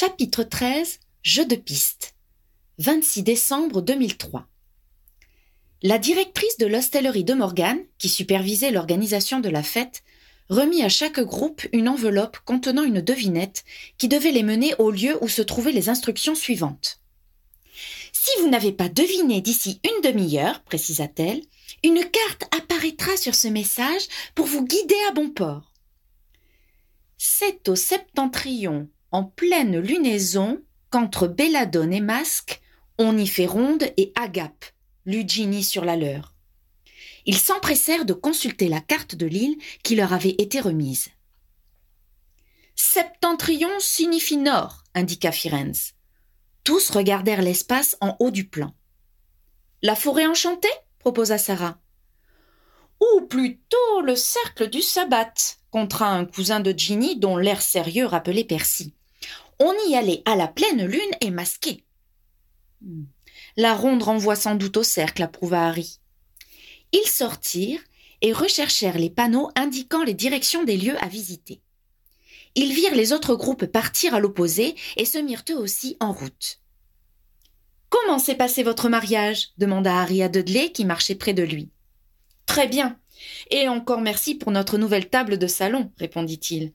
Chapitre 13 Jeu de piste 26 décembre 2003 La directrice de l'hostellerie de Morgan, qui supervisait l'organisation de la fête, remit à chaque groupe une enveloppe contenant une devinette qui devait les mener au lieu où se trouvaient les instructions suivantes. Si vous n'avez pas deviné d'ici une demi-heure, précisa-t-elle, une carte apparaîtra sur ce message pour vous guider à bon port. C'est au septentrion, en pleine lunaison, qu'entre Belladone et Masque, on y fait ronde et agape, lut Ginny sur la leur. Ils s'empressèrent de consulter la carte de l'île qui leur avait été remise. Septentrion signifie nord, indiqua Firenze. Tous regardèrent l'espace en haut du plan. La forêt enchantée proposa Sarah. Ou plutôt le cercle du sabbat, contra un cousin de Ginny dont l'air sérieux rappelait Percy. On y allait à la pleine lune et masqué. Hmm. La ronde renvoie sans doute au cercle, approuva Harry. Ils sortirent et recherchèrent les panneaux indiquant les directions des lieux à visiter. Ils virent les autres groupes partir à l'opposé et se mirent eux aussi en route. Comment s'est passé votre mariage? demanda Harry à Dudley qui marchait près de lui. Très bien. Et encore merci pour notre nouvelle table de salon, répondit-il.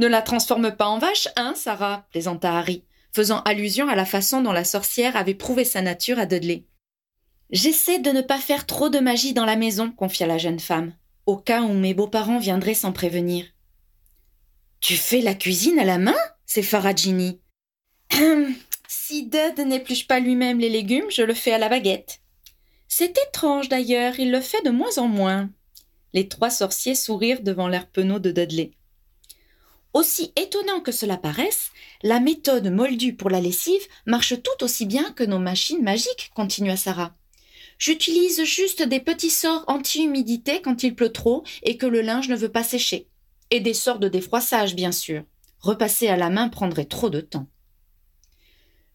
Ne la transforme pas en vache, hein, Sarah plaisanta Harry, faisant allusion à la façon dont la sorcière avait prouvé sa nature à Dudley. J'essaie de ne pas faire trop de magie dans la maison, confia la jeune femme, au cas où mes beaux-parents viendraient sans prévenir. Tu fais la cuisine à la main? C'est Ginny. si Dud n'épluche pas lui-même les légumes, je le fais à la baguette. C'est étrange d'ailleurs, il le fait de moins en moins. Les trois sorciers sourirent devant l'air penaud de Dudley. Aussi étonnant que cela paraisse, la méthode moldue pour la lessive marche tout aussi bien que nos machines magiques, continua Sarah. J'utilise juste des petits sorts anti-humidité quand il pleut trop et que le linge ne veut pas sécher. Et des sorts de défroissage, bien sûr. Repasser à la main prendrait trop de temps.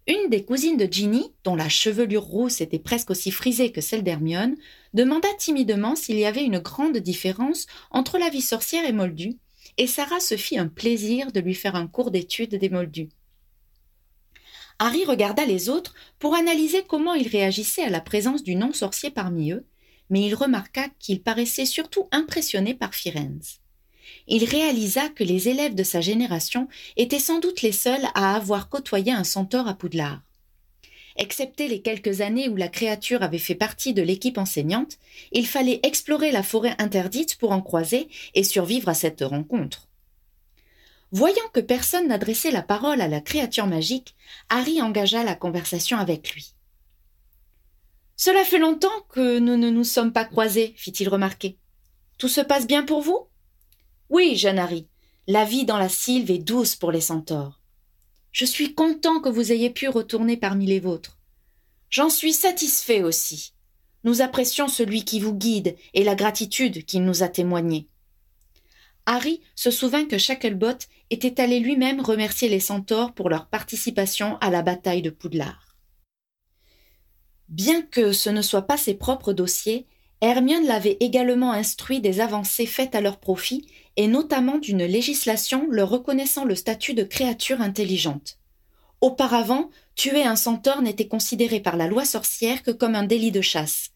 Une des cousines de Ginny, dont la chevelure rousse était presque aussi frisée que celle d'Hermione, demanda timidement s'il y avait une grande différence entre la vie sorcière et Moldue, et Sarah se fit un plaisir de lui faire un cours d'étude des moldus. Harry regarda les autres pour analyser comment ils réagissaient à la présence du non-sorcier parmi eux, mais il remarqua qu'ils paraissaient surtout impressionnés par Firenze. Il réalisa que les élèves de sa génération étaient sans doute les seuls à avoir côtoyé un centaure à Poudlard. Excepté les quelques années où la créature avait fait partie de l'équipe enseignante, il fallait explorer la forêt interdite pour en croiser et survivre à cette rencontre. Voyant que personne n'adressait la parole à la créature magique, Harry engagea la conversation avec lui. Cela fait longtemps que nous ne nous sommes pas croisés, fit-il remarquer. Tout se passe bien pour vous? Oui, jeune Harry. La vie dans la sylve est douce pour les centaures. Je suis content que vous ayez pu retourner parmi les vôtres. J'en suis satisfait aussi. Nous apprécions celui qui vous guide et la gratitude qu'il nous a témoignée. Harry se souvint que Shacklebot était allé lui-même remercier les centaures pour leur participation à la bataille de Poudlard. Bien que ce ne soit pas ses propres dossiers, Hermione l'avait également instruit des avancées faites à leur profit, et notamment d'une législation leur reconnaissant le statut de créature intelligente. Auparavant, tuer un centaure n'était considéré par la loi sorcière que comme un délit de chasse.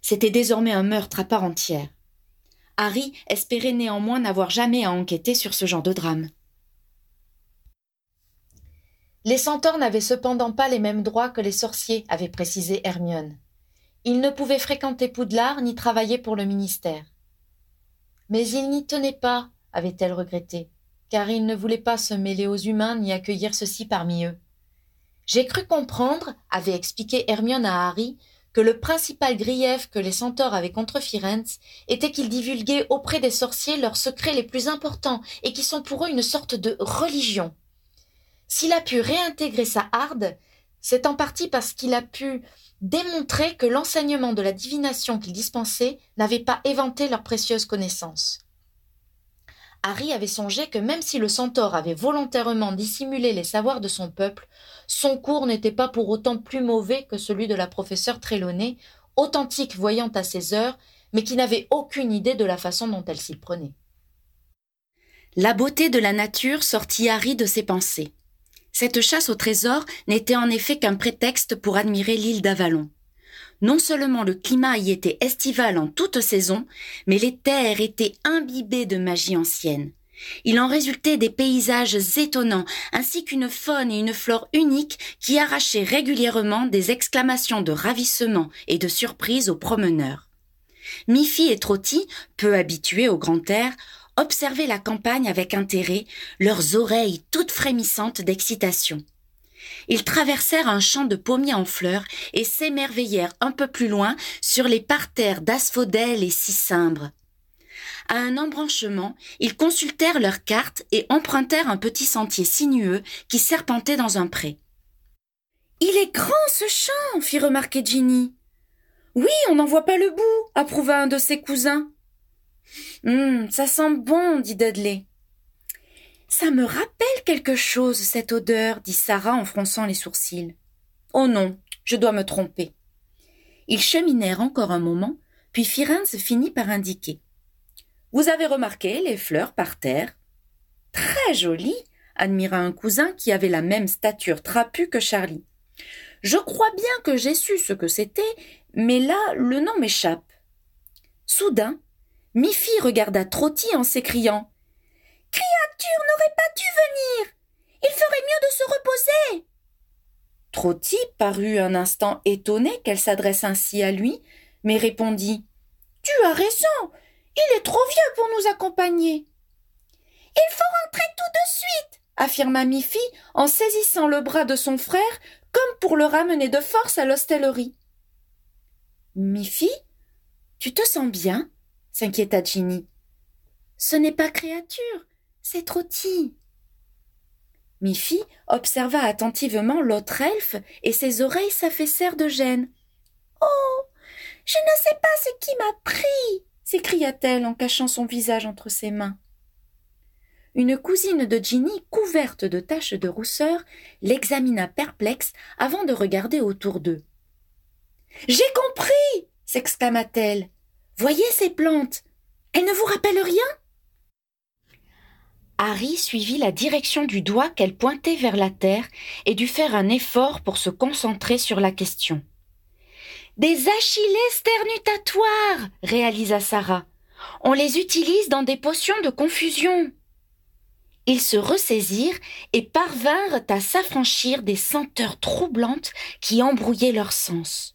C'était désormais un meurtre à part entière. Harry espérait néanmoins n'avoir jamais à enquêter sur ce genre de drame. Les centaures n'avaient cependant pas les mêmes droits que les sorciers, avait précisé Hermione. Ils ne pouvaient fréquenter Poudlard ni travailler pour le ministère. Mais ils n'y tenaient pas, avait-elle regretté, car ils ne voulaient pas se mêler aux humains ni accueillir ceux-ci parmi eux. J'ai cru comprendre, avait expliqué Hermione à Harry, que le principal grief que les centaures avaient contre Firenze était qu'ils divulguaient auprès des sorciers leurs secrets les plus importants et qui sont pour eux une sorte de religion. S'il a pu réintégrer sa harde, c'est en partie parce qu'il a pu démontrer que l'enseignement de la divination qu'il dispensait n'avait pas éventé leurs précieuses connaissances. Harry avait songé que même si le centaure avait volontairement dissimulé les savoirs de son peuple, son cours n'était pas pour autant plus mauvais que celui de la professeure Trelawney, authentique voyante à ses heures, mais qui n'avait aucune idée de la façon dont elle s'y prenait. La beauté de la nature sortit Harry de ses pensées. Cette chasse au trésor n'était en effet qu'un prétexte pour admirer l'île d'Avalon. Non seulement le climat y était estival en toute saison, mais les terres étaient imbibées de magie ancienne. Il en résultait des paysages étonnants, ainsi qu'une faune et une flore uniques qui arrachaient régulièrement des exclamations de ravissement et de surprise aux promeneurs. Miffy et Trotty, peu habitués au grand air, observaient la campagne avec intérêt, leurs oreilles toutes frémissantes d'excitation. Ils traversèrent un champ de pommiers en fleurs et s'émerveillèrent un peu plus loin sur les parterres d'asphodèles et cimbres. À un embranchement, ils consultèrent leurs cartes et empruntèrent un petit sentier sinueux qui serpentait dans un pré. Il est grand ce champ, fit remarquer Ginny. Oui, on n'en voit pas le bout, approuva un de ses cousins. Hum, ça sent bon, dit Dudley. Ça me rappelle quelque chose, cette odeur, dit Sarah en fronçant les sourcils. Oh non, je dois me tromper. Ils cheminèrent encore un moment, puis Firenze finit par indiquer. Vous avez remarqué les fleurs par terre? Très jolies, admira un cousin qui avait la même stature trapue que Charlie. Je crois bien que j'ai su ce que c'était, mais là le nom m'échappe. Soudain, Miffy regarda Trotty en s'écriant Créature n'aurait pas dû venir. Il ferait mieux de se reposer. Trotty parut un instant étonné qu'elle s'adresse ainsi à lui, mais répondit Tu as raison. Il est trop vieux pour nous accompagner. Il faut rentrer tout de suite, affirma Miffy en saisissant le bras de son frère comme pour le ramener de force à l'hostellerie. Miffy, tu te sens bien? S'inquiéta Ginny. Ce n'est pas créature, c'est Trotty. Miffy observa attentivement l'autre elfe et ses oreilles s'affaissèrent de gêne. Oh. Je ne sais pas ce qui m'a pris. s'écria-t-elle en cachant son visage entre ses mains. Une cousine de Ginny, couverte de taches de rousseur, l'examina perplexe avant de regarder autour d'eux. J'ai compris s'exclama-t-elle. Voyez ces plantes. Elles ne vous rappellent rien? Harry suivit la direction du doigt qu'elle pointait vers la terre et dut faire un effort pour se concentrer sur la question. Des achillées sternutatoires, réalisa Sarah. On les utilise dans des potions de confusion. Ils se ressaisirent et parvinrent à s'affranchir des senteurs troublantes qui embrouillaient leurs sens.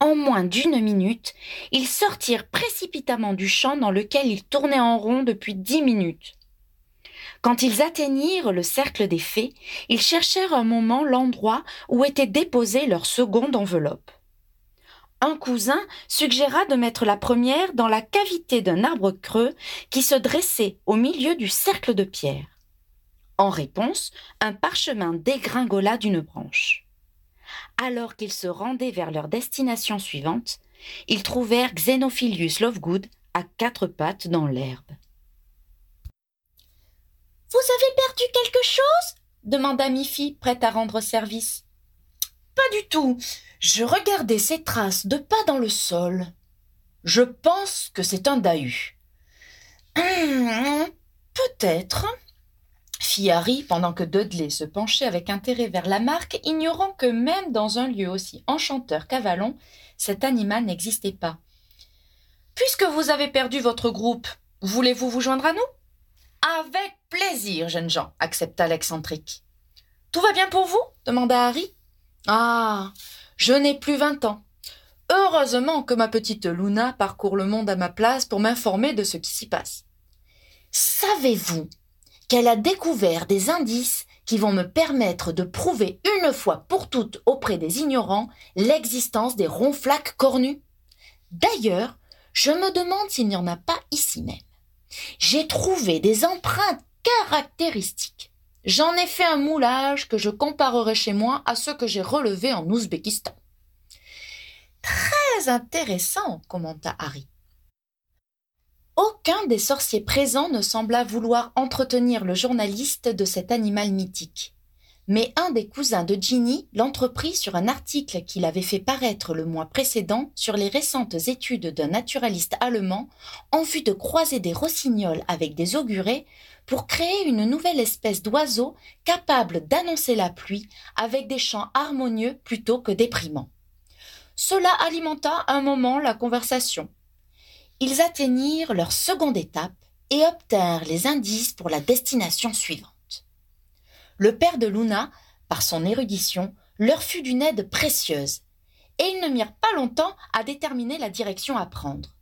En moins d'une minute, ils sortirent précipitamment du champ dans lequel ils tournaient en rond depuis dix minutes. Quand ils atteignirent le cercle des fées, ils cherchèrent un moment l'endroit où était déposée leur seconde enveloppe. Un cousin suggéra de mettre la première dans la cavité d'un arbre creux qui se dressait au milieu du cercle de pierre. En réponse, un parchemin dégringola d'une branche. Alors qu'ils se rendaient vers leur destination suivante, ils trouvèrent Xenophilius Lovegood à quatre pattes dans l'herbe. Vous avez perdu quelque chose? demanda Miffy, prête à rendre service. Pas du tout. Je regardais ces traces de pas dans le sol. Je pense que c'est un dahut. Hum, peut-être, Harry pendant que Dudley se penchait avec intérêt vers la marque, ignorant que même dans un lieu aussi enchanteur qu'Avalon, cet animal n'existait pas. Puisque vous avez perdu votre groupe, voulez-vous vous joindre à nous? Avec plaisir, jeunes gens, accepta l'excentrique. Tout va bien pour vous? demanda Harry. Ah. Je n'ai plus vingt ans. Heureusement que ma petite Luna parcourt le monde à ma place pour m'informer de ce qui s'y passe. Savez-vous qu'elle a découvert des indices qui vont me permettre de prouver une fois pour toutes auprès des ignorants l'existence des ronflaques cornus. D'ailleurs, je me demande s'il n'y en a pas ici même. J'ai trouvé des empreintes caractéristiques. J'en ai fait un moulage que je comparerai chez moi à ceux que j'ai relevés en Ouzbékistan. Très intéressant, commenta Harry. Aucun des sorciers présents ne sembla vouloir entretenir le journaliste de cet animal mythique. mais un des cousins de Ginny l'entreprit sur un article qu'il avait fait paraître le mois précédent sur les récentes études d'un naturaliste allemand en vue de croiser des rossignols avec des augurés pour créer une nouvelle espèce d'oiseau capable d'annoncer la pluie avec des chants harmonieux plutôt que déprimants. Cela alimenta un moment la conversation. Ils atteignirent leur seconde étape et obtinrent les indices pour la destination suivante le père de Luna, par son érudition, leur fut d'une aide précieuse, et ils ne mirent pas longtemps à déterminer la direction à prendre.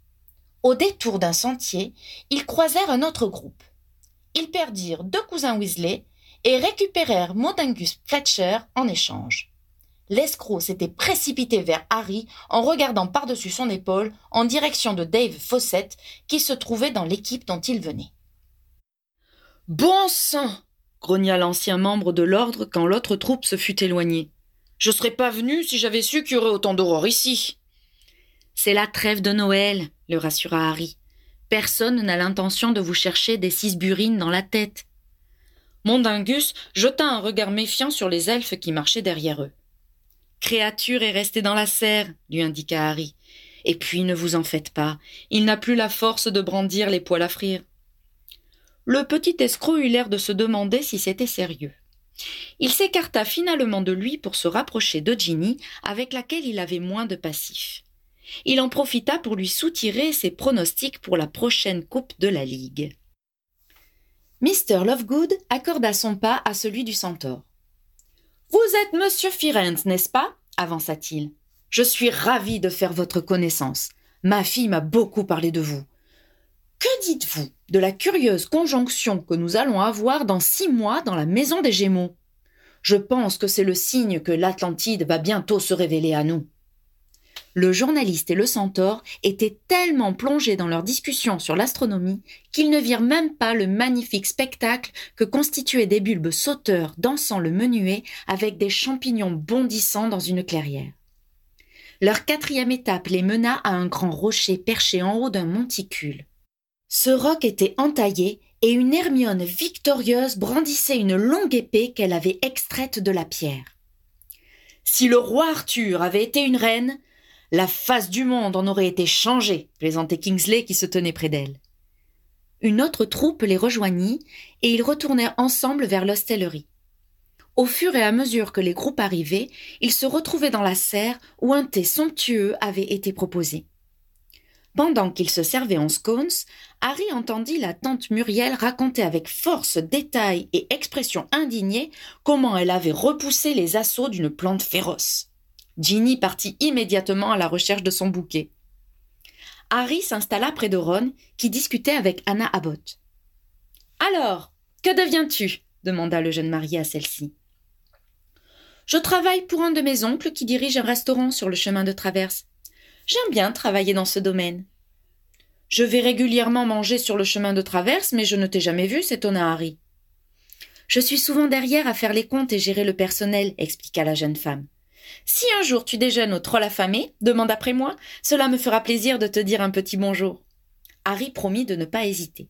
Au détour d'un sentier, ils croisèrent un autre groupe. Ils perdirent deux cousins Weasley et récupérèrent Modingus Fletcher en échange. L'escroc s'était précipité vers Harry en regardant par-dessus son épaule en direction de Dave Fawcett qui se trouvait dans l'équipe dont il venait. Bon sang grogna l'ancien membre de l'ordre quand l'autre troupe se fut éloignée. Je serais pas venu si j'avais su qu'il y aurait autant d'aurore ici. C'est la trêve de Noël, le rassura Harry. Personne n'a l'intention de vous chercher des six burines dans la tête. Mondingus jeta un regard méfiant sur les elfes qui marchaient derrière eux. Créature est restée dans la serre, lui indiqua Harry. Et puis ne vous en faites pas, il n'a plus la force de brandir les poils à frire. Le petit escroc eut l'air de se demander si c'était sérieux. Il s'écarta finalement de lui pour se rapprocher de Ginny, avec laquelle il avait moins de passif. Il en profita pour lui soutirer ses pronostics pour la prochaine Coupe de la Ligue. Mr. Lovegood accorda son pas à celui du centaure. Vous êtes monsieur Firenze, n'est-ce pas? avança-t-il. Je suis ravi de faire votre connaissance. Ma fille m'a beaucoup parlé de vous. Que dites-vous de la curieuse conjonction que nous allons avoir dans six mois dans la maison des Gémeaux? Je pense que c'est le signe que l'Atlantide va bientôt se révéler à nous. Le journaliste et le centaure étaient tellement plongés dans leur discussion sur l'astronomie qu'ils ne virent même pas le magnifique spectacle que constituaient des bulbes sauteurs dansant le menuet avec des champignons bondissant dans une clairière. Leur quatrième étape les mena à un grand rocher perché en haut d'un monticule. Ce roc était entaillé et une Hermione victorieuse brandissait une longue épée qu'elle avait extraite de la pierre. Si le roi Arthur avait été une reine, la face du monde en aurait été changée, plaisantait Kingsley qui se tenait près d'elle. Une autre troupe les rejoignit et ils retournèrent ensemble vers l'hostellerie. Au fur et à mesure que les groupes arrivaient, ils se retrouvaient dans la serre où un thé somptueux avait été proposé. Pendant qu'il se servait en scones, Harry entendit la tante Muriel raconter avec force, détail et expression indignée comment elle avait repoussé les assauts d'une plante féroce. Ginny partit immédiatement à la recherche de son bouquet. Harry s'installa près de Ron, qui discutait avec Anna Abbott. Alors, que deviens-tu? demanda le jeune marié à celle-ci. Je travaille pour un de mes oncles qui dirige un restaurant sur le chemin de traverse. J'aime bien travailler dans ce domaine. Je vais régulièrement manger sur le chemin de traverse, mais je ne t'ai jamais vu, s'étonna Harry. Je suis souvent derrière à faire les comptes et gérer le personnel, expliqua la jeune femme. Si un jour tu déjeunes au troll affamé, demande après moi, cela me fera plaisir de te dire un petit bonjour. Harry promit de ne pas hésiter.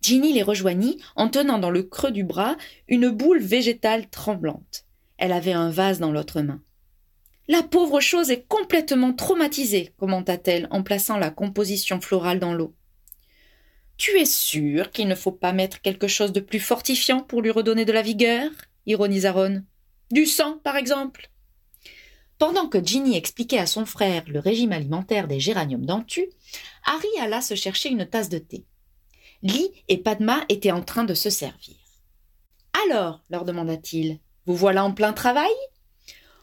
Ginny les rejoignit en tenant dans le creux du bras une boule végétale tremblante. Elle avait un vase dans l'autre main. La pauvre chose est complètement traumatisée, commenta-t-elle en plaçant la composition florale dans l'eau. Tu es sûr qu'il ne faut pas mettre quelque chose de plus fortifiant pour lui redonner de la vigueur? ironisa Ron. Du sang, par exemple? Pendant que Ginny expliquait à son frère le régime alimentaire des géraniums dentus, Harry alla se chercher une tasse de thé. Lee et Padma étaient en train de se servir. Alors, leur demanda-t-il, vous voilà en plein travail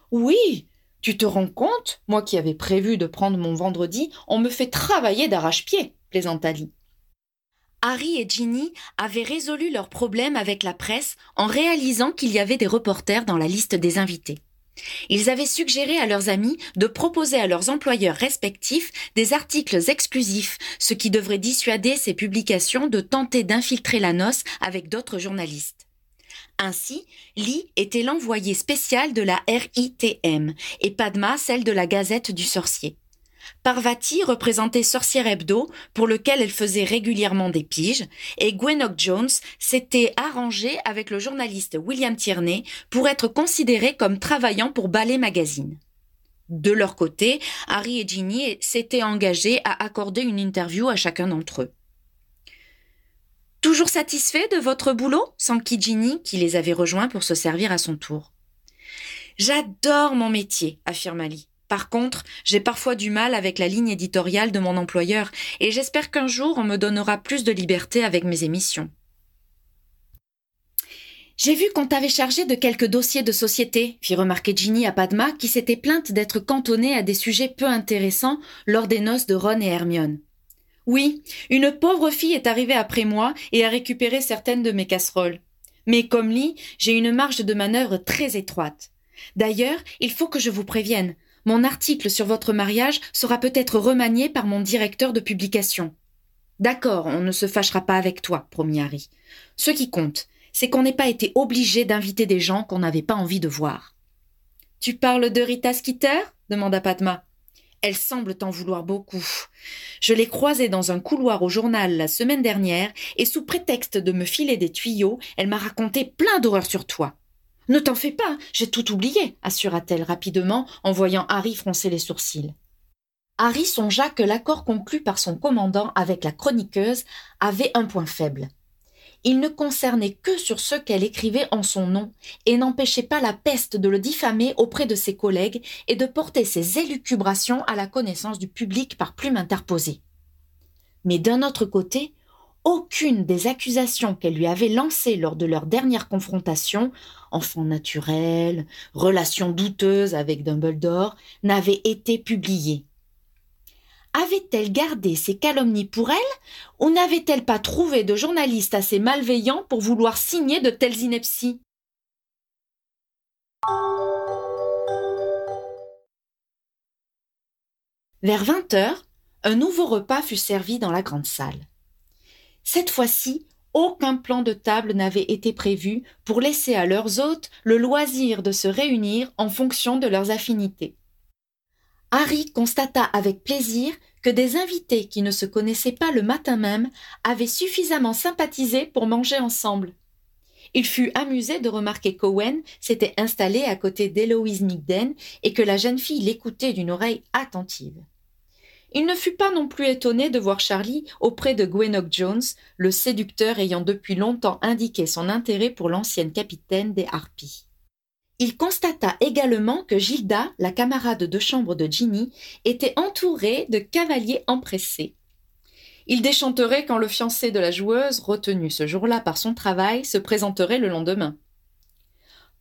Oui, tu te rends compte Moi qui avais prévu de prendre mon vendredi, on me fait travailler d'arrache-pied, plaisanta Lee. Harry et Ginny avaient résolu leur problème avec la presse en réalisant qu'il y avait des reporters dans la liste des invités. Ils avaient suggéré à leurs amis de proposer à leurs employeurs respectifs des articles exclusifs, ce qui devrait dissuader ces publications de tenter d'infiltrer la noce avec d'autres journalistes. Ainsi, Lee était l'envoyé spécial de la RITM et Padma celle de la Gazette du Sorcier. Parvati représentait Sorcière Hebdo, pour lequel elle faisait régulièrement des piges, et Gwenock Jones s'était arrangée avec le journaliste William Tierney pour être considéré comme travaillant pour Ballet Magazine. De leur côté, Harry et Ginny s'étaient engagés à accorder une interview à chacun d'entre eux. Toujours satisfait de votre boulot? S'enquit Ginny, qui les avait rejoints pour se servir à son tour. J'adore mon métier, affirma Lee. Par contre, j'ai parfois du mal avec la ligne éditoriale de mon employeur, et j'espère qu'un jour on me donnera plus de liberté avec mes émissions. J'ai vu qu'on t'avait chargé de quelques dossiers de société, fit remarquer Ginny à Padma, qui s'était plainte d'être cantonnée à des sujets peu intéressants lors des noces de Ron et Hermione. Oui, une pauvre fille est arrivée après moi et a récupéré certaines de mes casseroles. Mais comme Lee, j'ai une marge de manœuvre très étroite. D'ailleurs, il faut que je vous prévienne. Mon article sur votre mariage sera peut-être remanié par mon directeur de publication. D'accord, on ne se fâchera pas avec toi, promit Harry. Ce qui compte, c'est qu'on n'ait pas été obligé d'inviter des gens qu'on n'avait pas envie de voir. Tu parles de Rita Skeeter? demanda Padma. Elle semble t'en vouloir beaucoup. Je l'ai croisée dans un couloir au journal la semaine dernière, et sous prétexte de me filer des tuyaux, elle m'a raconté plein d'horreurs sur toi. Ne t'en fais pas, j'ai tout oublié, assura-t-elle rapidement en voyant Harry froncer les sourcils. Harry songea que l'accord conclu par son commandant avec la chroniqueuse avait un point faible. Il ne concernait que sur ce qu'elle écrivait en son nom, et n'empêchait pas la peste de le diffamer auprès de ses collègues et de porter ses élucubrations à la connaissance du public par plume interposée. Mais d'un autre côté, aucune des accusations qu'elle lui avait lancées lors de leur dernière confrontation, enfant naturel, relation douteuse avec Dumbledore, n'avait été publiée. Avait-elle gardé ses calomnies pour elle, ou n'avait-elle pas trouvé de journaliste assez malveillant pour vouloir signer de telles inepties? Vers vingt heures, un nouveau repas fut servi dans la grande salle. Cette fois-ci, aucun plan de table n'avait été prévu pour laisser à leurs hôtes le loisir de se réunir en fonction de leurs affinités. Harry constata avec plaisir que des invités qui ne se connaissaient pas le matin même avaient suffisamment sympathisé pour manger ensemble. Il fut amusé de remarquer qu'Owen s'était installé à côté d'Héloïse Migden et que la jeune fille l'écoutait d'une oreille attentive. Il ne fut pas non plus étonné de voir Charlie auprès de Gwenock Jones, le séducteur ayant depuis longtemps indiqué son intérêt pour l'ancienne capitaine des Harpies. Il constata également que Gilda, la camarade de chambre de Ginny, était entourée de cavaliers empressés. Il déchanterait quand le fiancé de la joueuse, retenu ce jour-là par son travail, se présenterait le lendemain.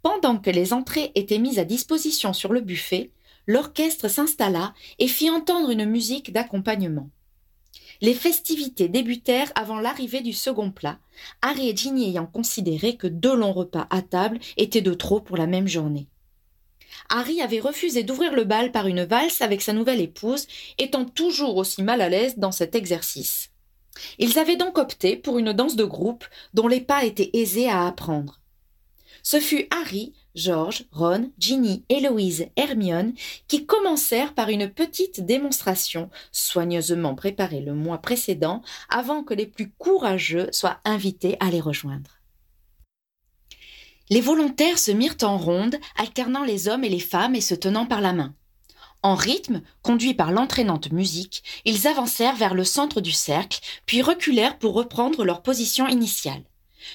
Pendant que les entrées étaient mises à disposition sur le buffet, l'orchestre s'installa et fit entendre une musique d'accompagnement. Les festivités débutèrent avant l'arrivée du second plat, Harry et Ginny ayant considéré que deux longs repas à table étaient de trop pour la même journée. Harry avait refusé d'ouvrir le bal par une valse avec sa nouvelle épouse, étant toujours aussi mal à l'aise dans cet exercice. Ils avaient donc opté pour une danse de groupe dont les pas étaient aisés à apprendre. Ce fut Harry George, Ron, Ginny, Héloïse, Hermione, qui commencèrent par une petite démonstration, soigneusement préparée le mois précédent, avant que les plus courageux soient invités à les rejoindre. Les volontaires se mirent en ronde, alternant les hommes et les femmes et se tenant par la main. En rythme, conduits par l'entraînante musique, ils avancèrent vers le centre du cercle, puis reculèrent pour reprendre leur position initiale.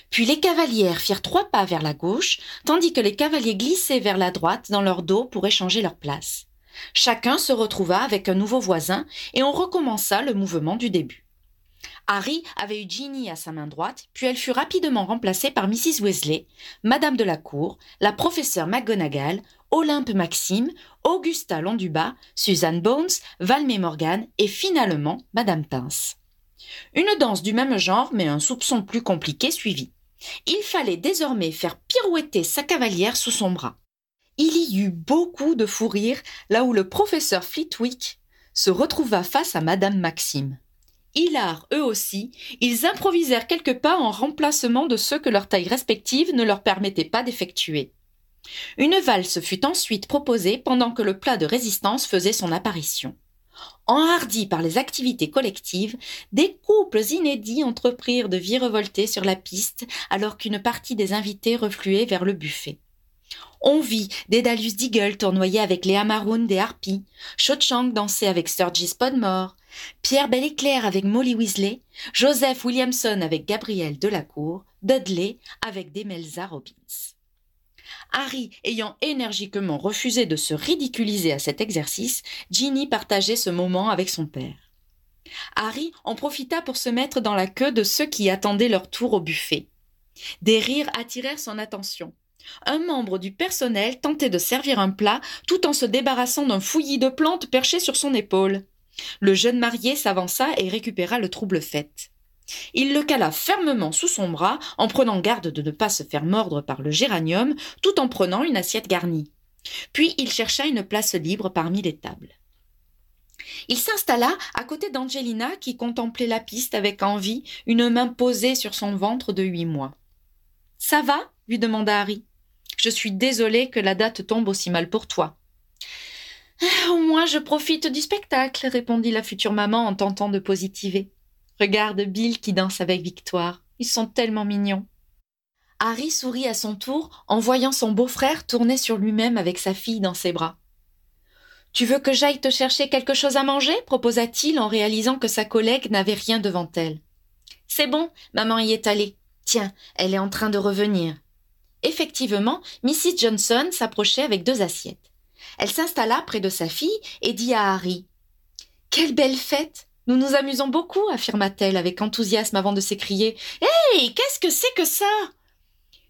Puis les cavalières firent trois pas vers la gauche, tandis que les cavaliers glissaient vers la droite dans leur dos pour échanger leur place. Chacun se retrouva avec un nouveau voisin, et on recommença le mouvement du début. Harry avait eu Ginny à sa main droite, puis elle fut rapidement remplacée par Mrs. Wesley, Madame de la Cour, la professeure McGonagall, Olympe Maxime, Augusta Londubat, Suzanne Bones, Valmé Morgan et finalement Madame Pince. Une danse du même genre, mais un soupçon plus compliqué suivit. Il fallait désormais faire pirouetter sa cavalière sous son bras. Il y eut beaucoup de fou rire là où le professeur Flitwick se retrouva face à Madame Maxime. Hilars, eux aussi, ils improvisèrent quelques pas en remplacement de ceux que leur taille respective ne leur permettait pas d'effectuer. Une valse fut ensuite proposée pendant que le plat de résistance faisait son apparition. Enhardis par les activités collectives, des couples inédits entreprirent de virevolter sur la piste alors qu'une partie des invités refluait vers le buffet. On vit Dédalus Deagle tournoyer avec Léa Maroon des Harpies, Cho Chang danser avec Sturgis Podmore, Pierre Bel-Éclair avec Molly Weasley, Joseph Williamson avec Gabrielle Delacour, Dudley avec Demelza Robbins. Harry ayant énergiquement refusé de se ridiculiser à cet exercice, Ginny partageait ce moment avec son père. Harry en profita pour se mettre dans la queue de ceux qui attendaient leur tour au buffet. Des rires attirèrent son attention. Un membre du personnel tentait de servir un plat tout en se débarrassant d'un fouillis de plantes perché sur son épaule. Le jeune marié s'avança et récupéra le trouble fait. Il le cala fermement sous son bras, en prenant garde de ne pas se faire mordre par le géranium, tout en prenant une assiette garnie. Puis il chercha une place libre parmi les tables. Il s'installa à côté d'Angelina qui contemplait la piste avec envie, une main posée sur son ventre de huit mois. Ça va? lui demanda Harry. Je suis désolé que la date tombe aussi mal pour toi. Ah, au moins je profite du spectacle, répondit la future maman en tentant de positiver. Regarde Bill qui danse avec Victoire. Ils sont tellement mignons. Harry sourit à son tour en voyant son beau-frère tourner sur lui-même avec sa fille dans ses bras. Tu veux que j'aille te chercher quelque chose à manger? proposa-t-il en réalisant que sa collègue n'avait rien devant elle. C'est bon, maman y est allée. Tiens, elle est en train de revenir. Effectivement, Mrs. Johnson s'approchait avec deux assiettes. Elle s'installa près de sa fille et dit à Harry Quelle belle fête nous nous amusons beaucoup, affirma-t-elle avec enthousiasme avant de s'écrier. Hé, qu'est-ce que c'est que ça?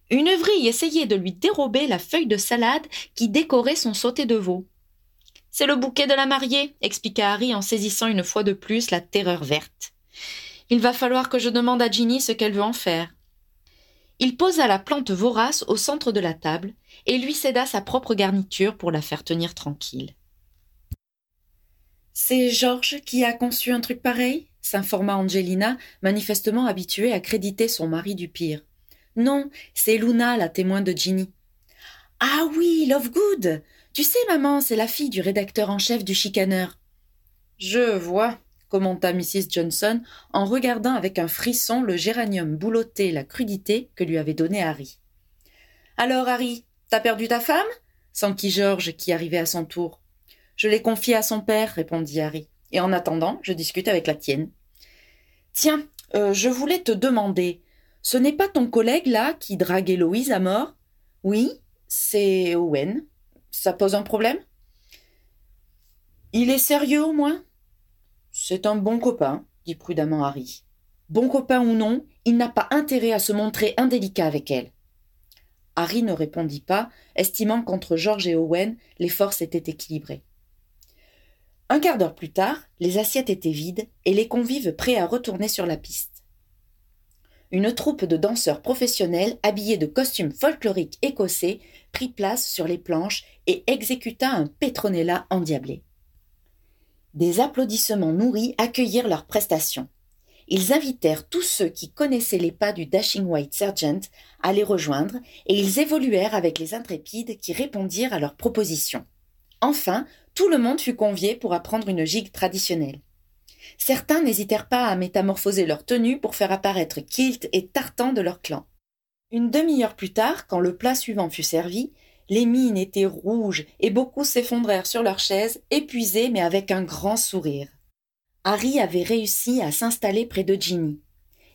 Une vrille essayait de lui dérober la feuille de salade qui décorait son sauté de veau. C'est le bouquet de la mariée, expliqua Harry en saisissant une fois de plus la terreur verte. Il va falloir que je demande à Ginny ce qu'elle veut en faire. Il posa la plante vorace au centre de la table et lui céda sa propre garniture pour la faire tenir tranquille. C'est Georges qui a conçu un truc pareil? S'informa Angelina, manifestement habituée à créditer son mari du pire. Non, c'est Luna, la témoin de Ginny. Ah oui, Lovegood Tu sais, maman, c'est la fille du rédacteur en chef du Chicaneur. Je vois, commenta Mrs. Johnson en regardant avec un frisson le géranium boulotté la crudité que lui avait donné Harry. Alors, Harry, t'as perdu ta femme? S'enquit Georges qui arrivait à son tour. Je l'ai confié à son père, répondit Harry. Et en attendant, je discute avec la tienne. Tiens, euh, je voulais te demander, ce n'est pas ton collègue là qui drague Héloïse à mort? Oui, c'est Owen. Ça pose un problème? Il est sérieux au moins? C'est un bon copain, dit prudemment Harry. Bon copain ou non, il n'a pas intérêt à se montrer indélicat avec elle. Harry ne répondit pas, estimant qu'entre George et Owen, les forces étaient équilibrées. Un quart d'heure plus tard, les assiettes étaient vides et les convives prêts à retourner sur la piste. Une troupe de danseurs professionnels habillés de costumes folkloriques écossais prit place sur les planches et exécuta un petronella endiablé. Des applaudissements nourris accueillirent leur prestation. Ils invitèrent tous ceux qui connaissaient les pas du Dashing White Sergeant à les rejoindre et ils évoluèrent avec les intrépides qui répondirent à leurs propositions. Enfin, tout le monde fut convié pour apprendre une gigue traditionnelle. Certains n'hésitèrent pas à métamorphoser leur tenue pour faire apparaître Kilt et Tartan de leur clan. Une demi-heure plus tard, quand le plat suivant fut servi, les mines étaient rouges et beaucoup s'effondrèrent sur leurs chaises, épuisés mais avec un grand sourire. Harry avait réussi à s'installer près de Ginny.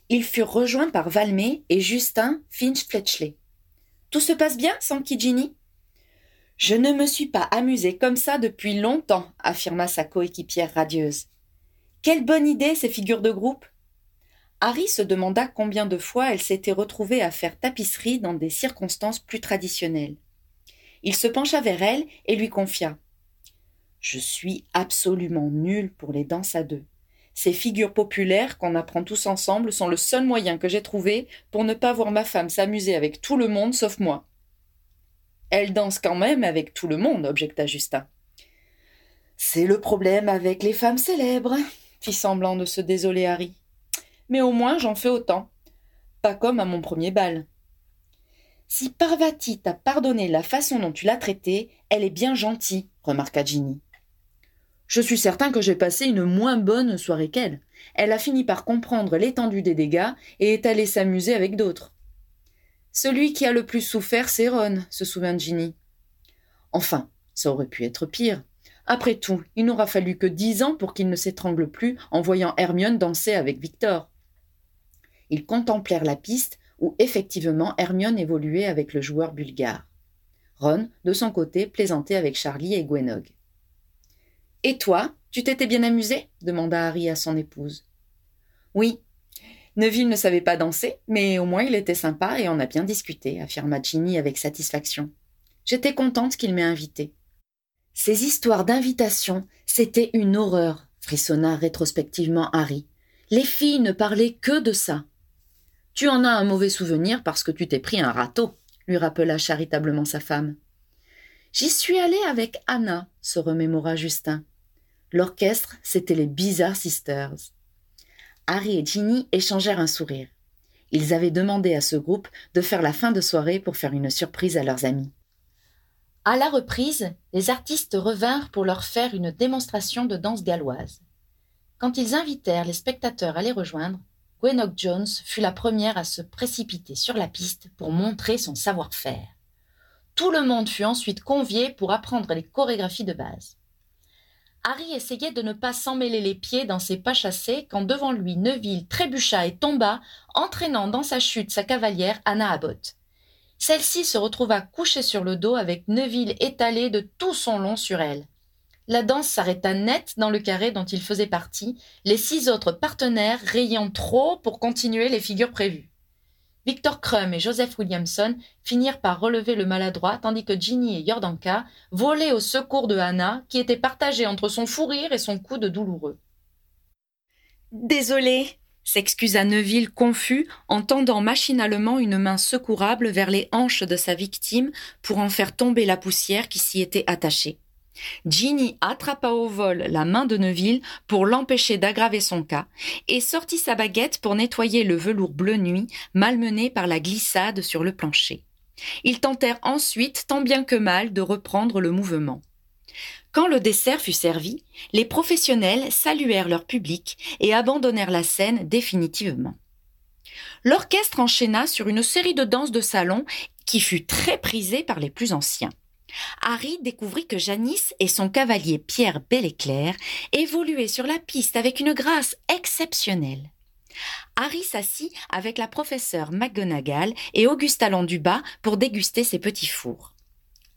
Ils furent rejoints par Valmé et Justin Finch Fletchley. Tout se passe bien, s'enquit Ginny? Je ne me suis pas amusée comme ça depuis longtemps, affirma sa coéquipière radieuse. Quelle bonne idée, ces figures de groupe. Harry se demanda combien de fois elle s'était retrouvée à faire tapisserie dans des circonstances plus traditionnelles. Il se pencha vers elle et lui confia. Je suis absolument nul pour les danses à deux. Ces figures populaires qu'on apprend tous ensemble sont le seul moyen que j'ai trouvé pour ne pas voir ma femme s'amuser avec tout le monde sauf moi. Elle danse quand même avec tout le monde, objecta Justin. C'est le problème avec les femmes célèbres, fit semblant de se désoler Harry. Mais au moins j'en fais autant. Pas comme à mon premier bal. Si Parvati t'a pardonné la façon dont tu l'as traitée, elle est bien gentille, remarqua Ginny. Je suis certain que j'ai passé une moins bonne soirée qu'elle. Elle a fini par comprendre l'étendue des dégâts et est allée s'amuser avec d'autres. Celui qui a le plus souffert, c'est Ron, se souvint Ginny. Enfin, ça aurait pu être pire. Après tout, il n'aura fallu que dix ans pour qu'il ne s'étrangle plus en voyant Hermione danser avec Victor. Ils contemplèrent la piste où effectivement Hermione évoluait avec le joueur bulgare. Ron, de son côté, plaisantait avec Charlie et Gwenog. Et toi, tu t'étais bien amusé? demanda Harry à son épouse. Oui. Neville ne savait pas danser, mais au moins il était sympa et on a bien discuté, affirma Ginny avec satisfaction. J'étais contente qu'il m'ait invité. Ces histoires d'invitation, c'était une horreur, frissonna rétrospectivement Harry. Les filles ne parlaient que de ça. Tu en as un mauvais souvenir parce que tu t'es pris un râteau, lui rappela charitablement sa femme. J'y suis allée avec Anna, se remémora Justin. L'orchestre, c'était les Bizarre Sisters. Harry et Ginny échangèrent un sourire. Ils avaient demandé à ce groupe de faire la fin de soirée pour faire une surprise à leurs amis. À la reprise, les artistes revinrent pour leur faire une démonstration de danse galloise. Quand ils invitèrent les spectateurs à les rejoindre, Gwenog Jones fut la première à se précipiter sur la piste pour montrer son savoir-faire. Tout le monde fut ensuite convié pour apprendre les chorégraphies de base. Harry essayait de ne pas s'emmêler les pieds dans ses pas chassés quand devant lui Neville trébucha et tomba, entraînant dans sa chute sa cavalière Anna Abbott. Celle-ci se retrouva couchée sur le dos avec Neville étalé de tout son long sur elle. La danse s'arrêta net dans le carré dont il faisait partie, les six autres partenaires rayant trop pour continuer les figures prévues. Victor Crum et Joseph Williamson finirent par relever le maladroit tandis que Ginny et Yordanka volaient au secours de Hannah qui était partagée entre son fou rire et son coup de douloureux. Désolé, s'excusa Neville confus en tendant machinalement une main secourable vers les hanches de sa victime pour en faire tomber la poussière qui s'y était attachée. Ginny attrapa au vol la main de Neville pour l'empêcher d'aggraver son cas et sortit sa baguette pour nettoyer le velours bleu nuit malmené par la glissade sur le plancher. Ils tentèrent ensuite tant bien que mal de reprendre le mouvement. Quand le dessert fut servi, les professionnels saluèrent leur public et abandonnèrent la scène définitivement. L'orchestre enchaîna sur une série de danses de salon qui fut très prisée par les plus anciens. Harry découvrit que Janice et son cavalier Pierre Bel-Éclair évoluaient sur la piste avec une grâce exceptionnelle. Harry s'assit avec la professeure McGonagall et Augusta Landuba pour déguster ses petits fours.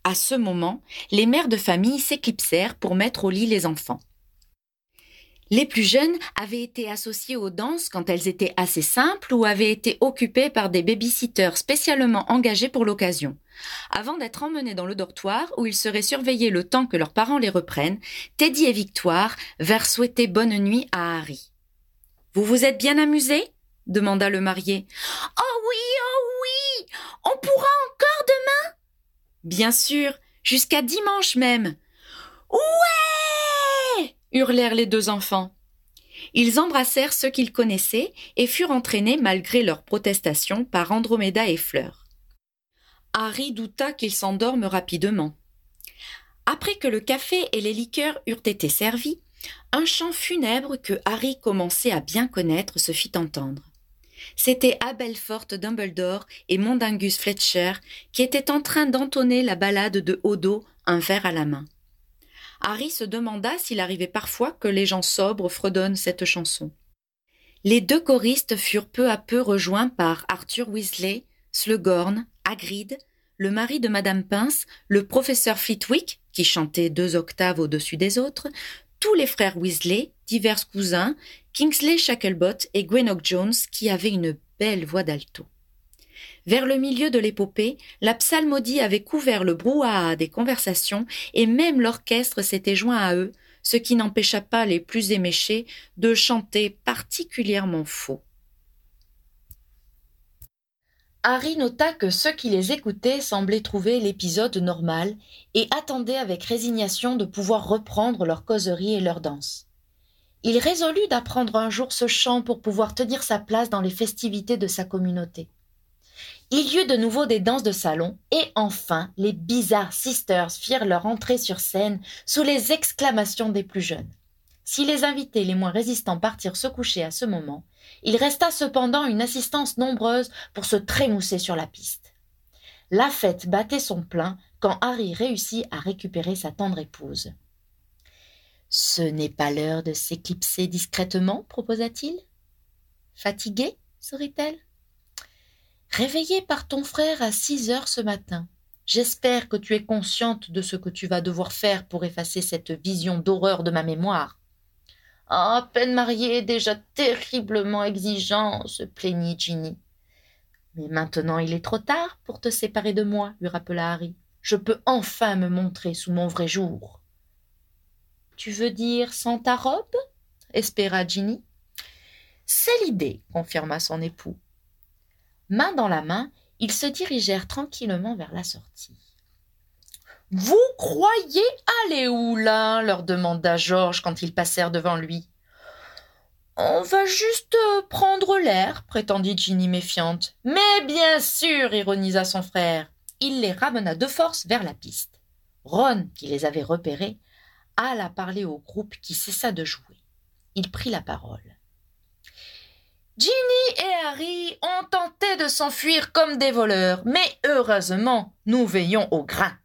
À ce moment, les mères de famille s'éclipsèrent pour mettre au lit les enfants. Les plus jeunes avaient été associés aux danses quand elles étaient assez simples ou avaient été occupées par des babysitters spécialement engagés pour l'occasion. Avant d'être emmenés dans le dortoir où ils seraient surveillés le temps que leurs parents les reprennent, Teddy et Victoire vinrent souhaiter bonne nuit à Harry. Vous vous êtes bien amusés? demanda le marié. Oh oui, oh oui. On pourra encore demain Bien sûr, jusqu'à dimanche même. Ouais hurlèrent les deux enfants. Ils embrassèrent ceux qu'ils connaissaient et furent entraînés malgré leurs protestations par Andromeda et Fleur. Harry douta qu'ils s'endorment rapidement. Après que le café et les liqueurs eurent été servis, un chant funèbre que Harry commençait à bien connaître se fit entendre. C'était Abelfort Dumbledore et Mondingus Fletcher qui étaient en train d'entonner la ballade de Odo, un verre à la main. Harry se demanda s'il arrivait parfois que les gens sobres fredonnent cette chanson. Les deux choristes furent peu à peu rejoints par Arthur Weasley, Slughorn, Hagrid, le mari de Madame Pince, le professeur Flitwick, qui chantait deux octaves au-dessus des autres, tous les frères Weasley, divers cousins, Kingsley Shacklebot et Gwenog Jones, qui avaient une belle voix d'alto. Vers le milieu de l'épopée, la psalmodie avait couvert le brouhaha des conversations et même l'orchestre s'était joint à eux, ce qui n'empêcha pas les plus éméchés de chanter particulièrement faux. Harry nota que ceux qui les écoutaient semblaient trouver l'épisode normal et attendaient avec résignation de pouvoir reprendre leur causerie et leur danse. Il résolut d'apprendre un jour ce chant pour pouvoir tenir sa place dans les festivités de sa communauté. Il y eut de nouveau des danses de salon, et enfin les Bizarre Sisters firent leur entrée sur scène sous les exclamations des plus jeunes. Si les invités les moins résistants partirent se coucher à ce moment, il resta cependant une assistance nombreuse pour se trémousser sur la piste. La fête battait son plein quand Harry réussit à récupérer sa tendre épouse. Ce n'est pas l'heure de s'éclipser discrètement, proposa-t-il. Fatiguée sourit-elle. Réveillée par ton frère à six heures ce matin. J'espère que tu es consciente de ce que tu vas devoir faire pour effacer cette vision d'horreur de ma mémoire. À ah, peine mariée, déjà terriblement exigeant, se plaignit Ginny. Mais maintenant il est trop tard pour te séparer de moi, lui rappela Harry. Je peux enfin me montrer sous mon vrai jour. Tu veux dire sans ta robe? espéra Ginny. C'est l'idée, confirma son époux. Main dans la main, ils se dirigèrent tranquillement vers la sortie. Vous croyez aller où là leur demanda Georges quand ils passèrent devant lui. On va juste euh, prendre l'air, prétendit Ginny méfiante. Mais bien sûr, ironisa son frère. Il les ramena de force vers la piste. Ron, qui les avait repérés, alla parler au groupe qui cessa de jouer. Il prit la parole. Ginny et Harry ont tenté de s'enfuir comme des voleurs, mais heureusement, nous veillons au grain.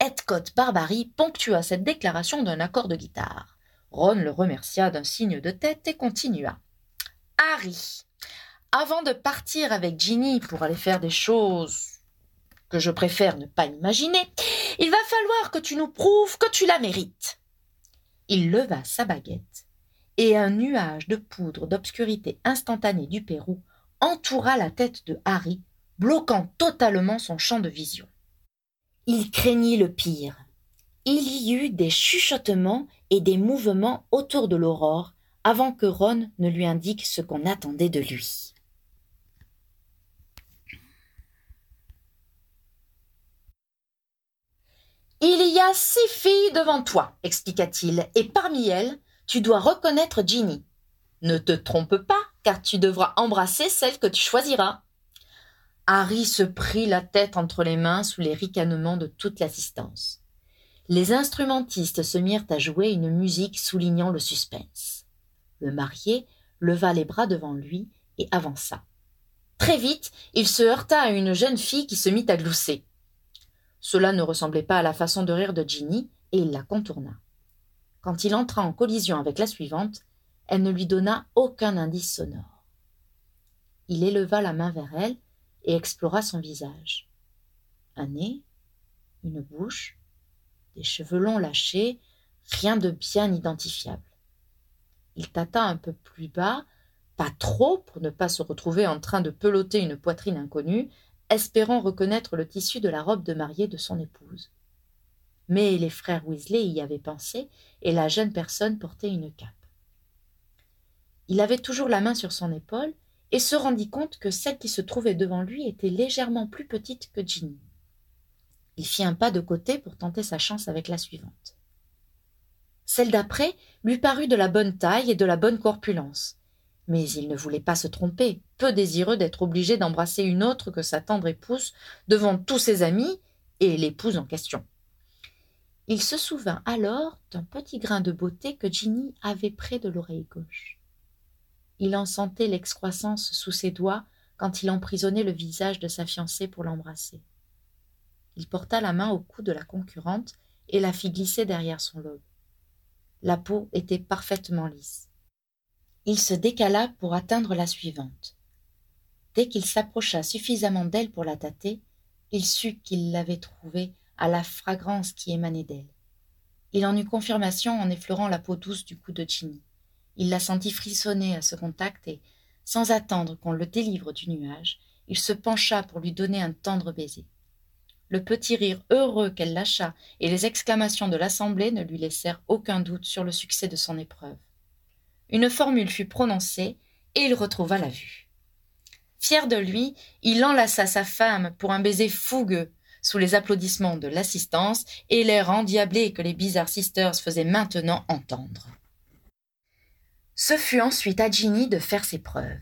Edcott Barbary ponctua cette déclaration d'un accord de guitare. Ron le remercia d'un signe de tête et continua. Harry, avant de partir avec Ginny pour aller faire des choses que je préfère ne pas imaginer, il va falloir que tu nous prouves que tu la mérites. Il leva sa baguette, et un nuage de poudre d'obscurité instantanée du Pérou entoura la tête de Harry, bloquant totalement son champ de vision. Il craignit le pire. Il y eut des chuchotements et des mouvements autour de l'aurore avant que Ron ne lui indique ce qu'on attendait de lui. Il y a six filles devant toi, expliqua-t-il, et parmi elles, tu dois reconnaître Ginny. Ne te trompe pas, car tu devras embrasser celle que tu choisiras. Harry se prit la tête entre les mains sous les ricanements de toute l'assistance les instrumentistes se mirent à jouer une musique soulignant le suspense. Le marié leva les bras devant lui et avança. Très vite, il se heurta à une jeune fille qui se mit à glousser. Cela ne ressemblait pas à la façon de rire de Ginny, et il la contourna. Quand il entra en collision avec la suivante, elle ne lui donna aucun indice sonore. Il éleva la main vers elle et explora son visage. Un nez, une bouche, des cheveux longs lâchés, rien de bien identifiable. Il tâta un peu plus bas, pas trop pour ne pas se retrouver en train de peloter une poitrine inconnue, espérant reconnaître le tissu de la robe de mariée de son épouse. Mais les frères Weasley y avaient pensé, et la jeune personne portait une cape. Il avait toujours la main sur son épaule, et se rendit compte que celle qui se trouvait devant lui était légèrement plus petite que Ginny. Il fit un pas de côté pour tenter sa chance avec la suivante. Celle d'après lui parut de la bonne taille et de la bonne corpulence. Mais il ne voulait pas se tromper, peu désireux d'être obligé d'embrasser une autre que sa tendre épouse devant tous ses amis et l'épouse en question. Il se souvint alors d'un petit grain de beauté que Ginny avait près de l'oreille gauche. Il en sentait l'excroissance sous ses doigts quand il emprisonnait le visage de sa fiancée pour l'embrasser. Il porta la main au cou de la concurrente et la fit glisser derrière son lobe. La peau était parfaitement lisse. Il se décala pour atteindre la suivante. Dès qu'il s'approcha suffisamment d'elle pour la tâter, il sut qu'il l'avait trouvée à la fragrance qui émanait d'elle. Il en eut confirmation en effleurant la peau douce du cou de Ginny. Il la sentit frissonner à ce contact et, sans attendre qu'on le délivre du nuage, il se pencha pour lui donner un tendre baiser. Le petit rire heureux qu'elle lâcha et les exclamations de l'assemblée ne lui laissèrent aucun doute sur le succès de son épreuve. Une formule fut prononcée et il retrouva la vue. Fier de lui, il enlaça sa femme pour un baiser fougueux sous les applaudissements de l'assistance et l'air endiablé que les Bizarre Sisters faisaient maintenant entendre. Ce fut ensuite à Ginny de faire ses preuves.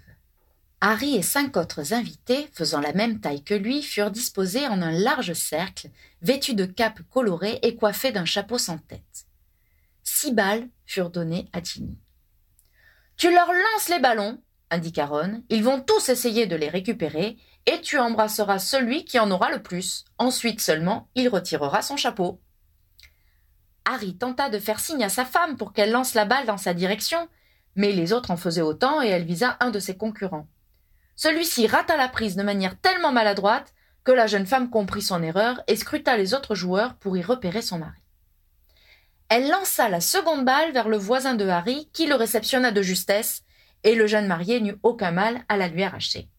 Harry et cinq autres invités, faisant la même taille que lui, furent disposés en un large cercle, vêtus de capes colorées et coiffés d'un chapeau sans tête. Six balles furent données à Ginny. Tu leur lances les ballons, indiqua Ron. Ils vont tous essayer de les récupérer, et tu embrasseras celui qui en aura le plus. Ensuite seulement, il retirera son chapeau. Harry tenta de faire signe à sa femme pour qu'elle lance la balle dans sa direction, mais les autres en faisaient autant et elle visa un de ses concurrents. Celui-ci rata la prise de manière tellement maladroite que la jeune femme comprit son erreur et scruta les autres joueurs pour y repérer son mari. Elle lança la seconde balle vers le voisin de Harry, qui le réceptionna de justesse, et le jeune marié n'eut aucun mal à la lui arracher.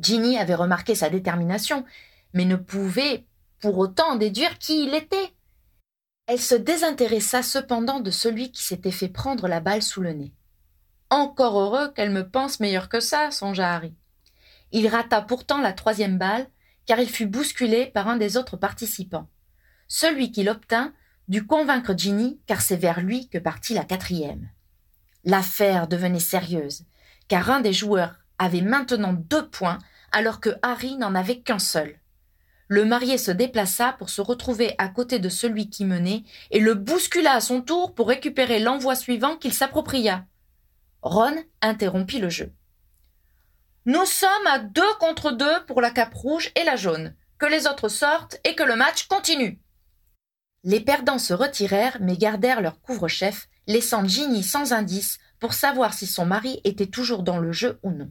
Ginny avait remarqué sa détermination, mais ne pouvait pour autant déduire qui il était. Elle se désintéressa cependant de celui qui s'était fait prendre la balle sous le nez. Encore heureux qu'elle me pense meilleur que ça, songea Harry. Il rata pourtant la troisième balle, car il fut bousculé par un des autres participants. Celui qui l'obtint dut convaincre Ginny, car c'est vers lui que partit la quatrième. L'affaire devenait sérieuse, car un des joueurs avait maintenant deux points, alors que Harry n'en avait qu'un seul. Le marié se déplaça pour se retrouver à côté de celui qui menait et le bouscula à son tour pour récupérer l'envoi suivant qu'il s'appropria. Ron interrompit le jeu. Nous sommes à deux contre deux pour la cape rouge et la jaune. Que les autres sortent et que le match continue. Les perdants se retirèrent mais gardèrent leur couvre-chef, laissant Ginny sans indice pour savoir si son mari était toujours dans le jeu ou non.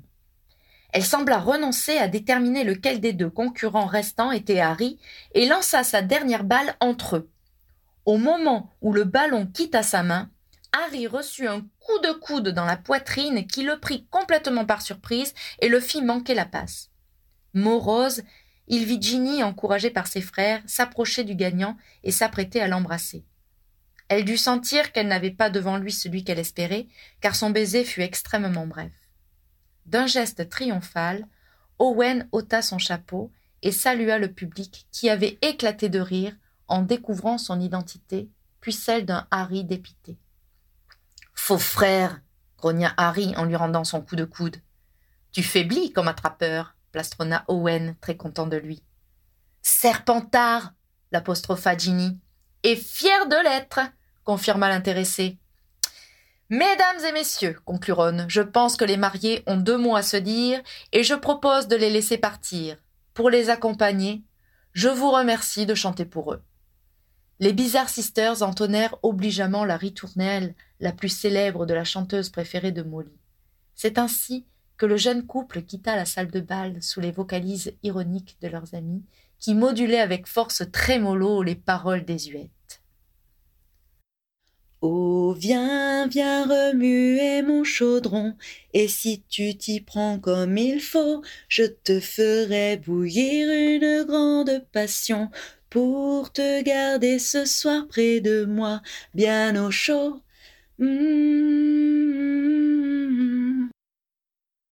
Elle sembla renoncer à déterminer lequel des deux concurrents restants était Harry et lança sa dernière balle entre eux. Au moment où le ballon quitta sa main, Harry reçut un coup de coude dans la poitrine qui le prit complètement par surprise et le fit manquer la passe. Morose, il vit Ginny, encouragée par ses frères, s'approcher du gagnant et s'apprêter à l'embrasser. Elle dut sentir qu'elle n'avait pas devant lui celui qu'elle espérait, car son baiser fut extrêmement bref. D'un geste triomphal, Owen ôta son chapeau et salua le public qui avait éclaté de rire en découvrant son identité, puis celle d'un Harry dépité. Faux frère grogna Harry en lui rendant son coup de coude. Tu faiblis comme attrapeur, plastronna Owen, très content de lui. Serpentard l'apostropha Ginny. Et fier de l'être confirma l'intéressé. Mesdames et messieurs, conclut Ron, je pense que les mariés ont deux mots à se dire et je propose de les laisser partir. Pour les accompagner, je vous remercie de chanter pour eux. Les Bizarre Sisters entonnèrent obligeamment la ritournelle la plus célèbre de la chanteuse préférée de Molly. C'est ainsi que le jeune couple quitta la salle de bal sous les vocalises ironiques de leurs amis, qui modulaient avec force trémolo les paroles désuètes. Oh, viens, viens remuer mon chaudron, et si tu t'y prends comme il faut, je te ferai bouillir une grande passion pour te garder ce soir près de moi, bien au chaud. Mmh.